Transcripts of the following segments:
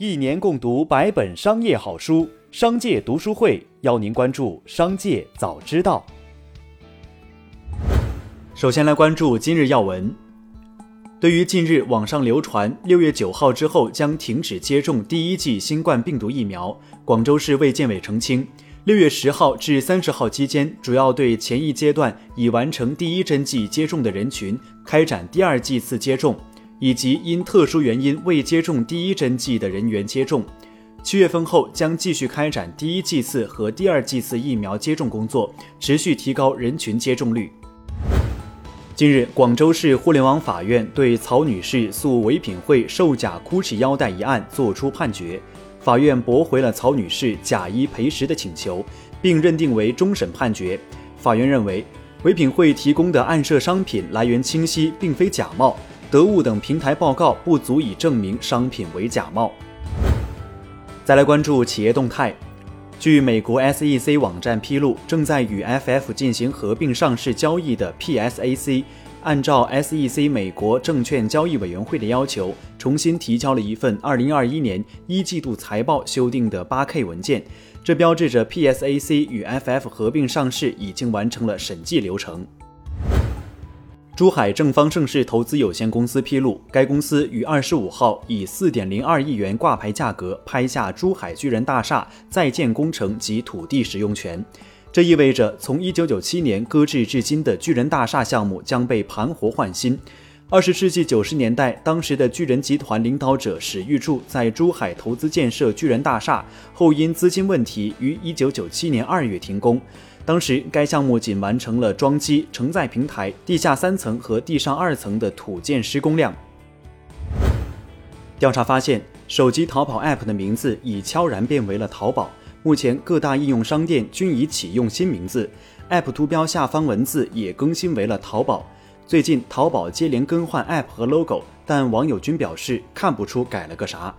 一年共读百本商业好书，商界读书会邀您关注商界早知道。首先来关注今日要闻。对于近日网上流传六月九号之后将停止接种第一剂新冠病毒疫苗，广州市卫健委澄清，六月十号至三十号期间，主要对前一阶段已完成第一针剂接种的人群开展第二剂次接种。以及因特殊原因未接种第一针剂的人员接种，七月份后将继续开展第一剂次和第二剂次疫苗接种工作，持续提高人群接种率。近日，广州市互联网法院对曹女士诉唯品会售假 GUCCI 腰带一案作出判决，法院驳回了曹女士假一赔十的请求，并认定为终审判决。法院认为，唯品会提供的案设商品来源清晰，并非假冒。得物等平台报告不足以证明商品为假冒。再来关注企业动态，据美国 SEC 网站披露，正在与 FF 进行合并上市交易的 PSAC，按照 SEC 美国证券交易委员会的要求，重新提交了一份2021年一季度财报修订的 8K 文件，这标志着 PSAC 与 FF 合并上市已经完成了审计流程。珠海正方盛世投资有限公司披露，该公司于二十五号以四点零二亿元挂牌价格拍下珠海巨人大厦在建工程及土地使用权。这意味着，从一九九七年搁置至今的巨人大厦项目将被盘活换新。二十世纪九十年代，当时的巨人集团领导者史玉柱在珠海投资建设巨人大厦，后因资金问题于一九九七年二月停工。当时，该项目仅完成了装机、承载平台、地下三层和地上二层的土建施工量。调查发现，手机淘宝 App 的名字已悄然变为了淘宝。目前，各大应用商店均已启用新名字，App 图标下方文字也更新为了淘宝。最近，淘宝接连更换 App 和 logo，但网友均表示看不出改了个啥。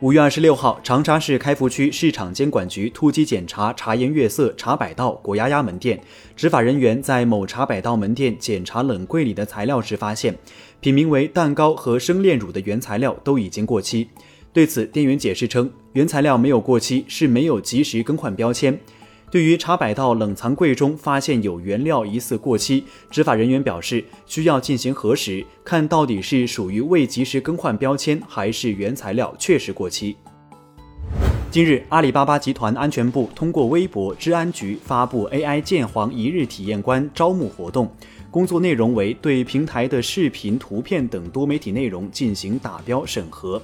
五月二十六号，长沙市开福区市场监管局突击检查茶颜悦色茶百道果丫丫门店，执法人员在某茶百道门店检查冷柜里的材料时，发现品名为蛋糕和生炼乳的原材料都已经过期。对此，店员解释称，原材料没有过期，是没有及时更换标签。对于茶百道冷藏柜中发现有原料疑似过期，执法人员表示需要进行核实，看到底是属于未及时更换标签，还是原材料确实过期。近日，阿里巴巴集团安全部通过微博治安局发布 AI 鉴黄一日体验官招募活动，工作内容为对平台的视频、图片等多媒体内容进行打标审核，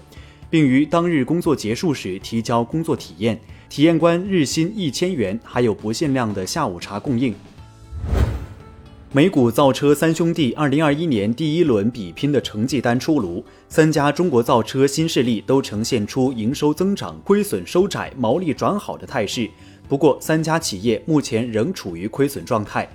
并于当日工作结束时提交工作体验。体验官日薪一千元，还有不限量的下午茶供应。美股造车三兄弟二零二一年第一轮比拼的成绩单出炉，三家中国造车新势力都呈现出营收增长、亏损收窄、毛利转好的态势。不过，三家企业目前仍处于亏损状态。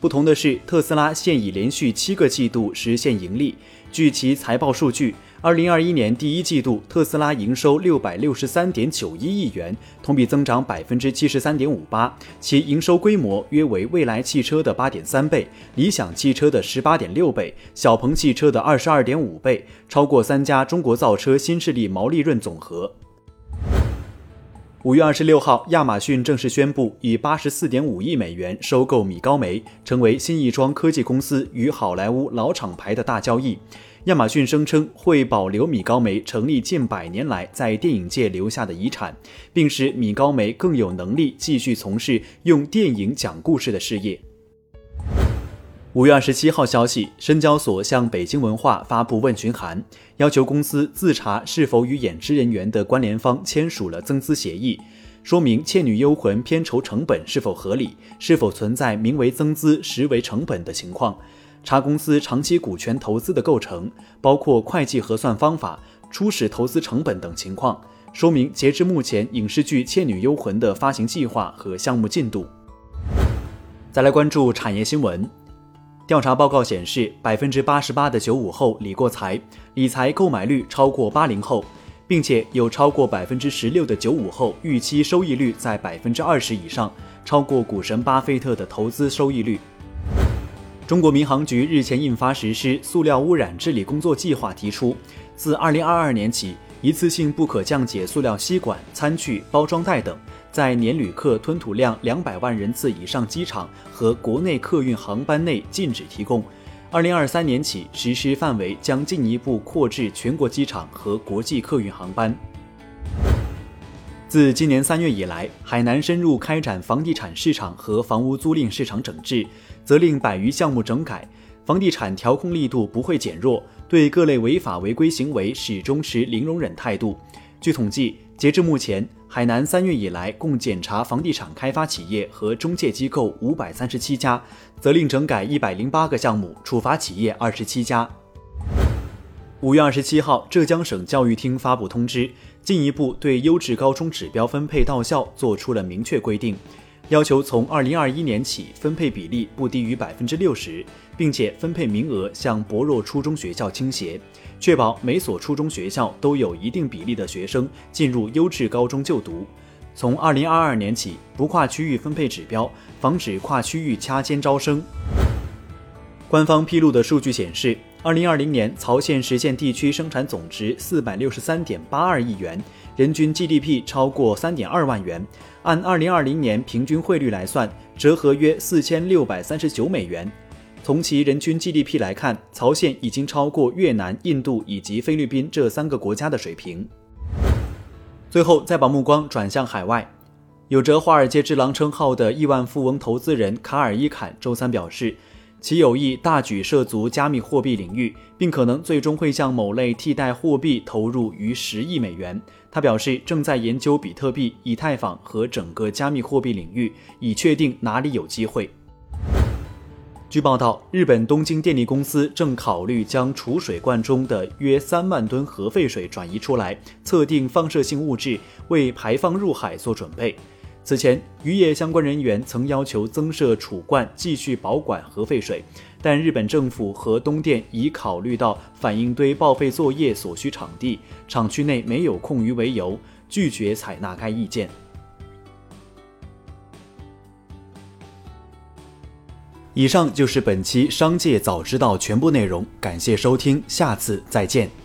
不同的是，特斯拉现已连续七个季度实现盈利。据其财报数据。二零二一年第一季度，特斯拉营收六百六十三点九一亿元，同比增长百分之七十三点五八，其营收规模约为蔚来汽车的八点三倍，理想汽车的十八点六倍，小鹏汽车的二十二点五倍，超过三家中国造车新势力毛利润总和。五月二十六号，亚马逊正式宣布以八十四点五亿美元收购米高梅，成为新一桩科技公司与好莱坞老厂牌的大交易。亚马逊声称会保留米高梅成立近百年来在电影界留下的遗产，并使米高梅更有能力继续从事用电影讲故事的事业。五月二十七号消息，深交所向北京文化发布问询函，要求公司自查是否与演职人员的关联方签署了增资协议，说明《倩女幽魂》片酬成本是否合理，是否存在名为增资实为成本的情况。查公司长期股权投资的构成，包括会计核算方法、初始投资成本等情况，说明截至目前影视剧《倩女幽魂》的发行计划和项目进度。再来关注产业新闻，调查报告显示，百分之八十八的九五后理过财，理财购买率超过八零后，并且有超过百分之十六的九五后预期收益率在百分之二十以上，超过股神巴菲特的投资收益率。中国民航局日前印发实施塑料污染治理工作计划，提出，自2022年起，一次性不可降解塑料吸管、餐具、包装袋等，在年旅客吞吐量两百万人次以上机场和国内客运航班内禁止提供。二零二三年起，实施范围将进一步扩至全国机场和国际客运航班。自今年三月以来，海南深入开展房地产市场和房屋租赁市场整治，责令百余项目整改，房地产调控力度不会减弱，对各类违法违规行为始终持零容忍态度。据统计，截至目前，海南三月以来共检查房地产开发企业和中介机构五百三十七家，责令整改一百零八个项目，处罚企业二十七家。五月二十七号，浙江省教育厅发布通知，进一步对优质高中指标分配到校作出了明确规定，要求从二零二一年起分配比例不低于百分之六十，并且分配名额向薄弱初中学校倾斜。确保每所初中学校都有一定比例的学生进入优质高中就读。从二零二二年起，不跨区域分配指标，防止跨区域掐尖招生。官方披露的数据显示，二零二零年曹县实现地区生产总值四百六十三点八二亿元，人均 GDP 超过三点二万元。按二零二零年平均汇率来算，折合约四千六百三十九美元。从其人均 GDP 来看，曹县已经超过越南、印度以及菲律宾这三个国家的水平。最后，再把目光转向海外，有着“华尔街之狼”称号的亿万富翁投资人卡尔伊坎周三表示，其有意大举涉足加密货币领域，并可能最终会向某类替代货币投入逾十亿美元。他表示，正在研究比特币、以太坊和整个加密货币领域，以确定哪里有机会。据报道，日本东京电力公司正考虑将储水罐中的约三万吨核废水转移出来，测定放射性物质，为排放入海做准备。此前，渔业相关人员曾要求增设储罐，继续保管核废水，但日本政府和东电以考虑到反应堆报废作业所需场地、厂区内没有空余为由，拒绝采纳该意见。以上就是本期《商界早知道》全部内容，感谢收听，下次再见。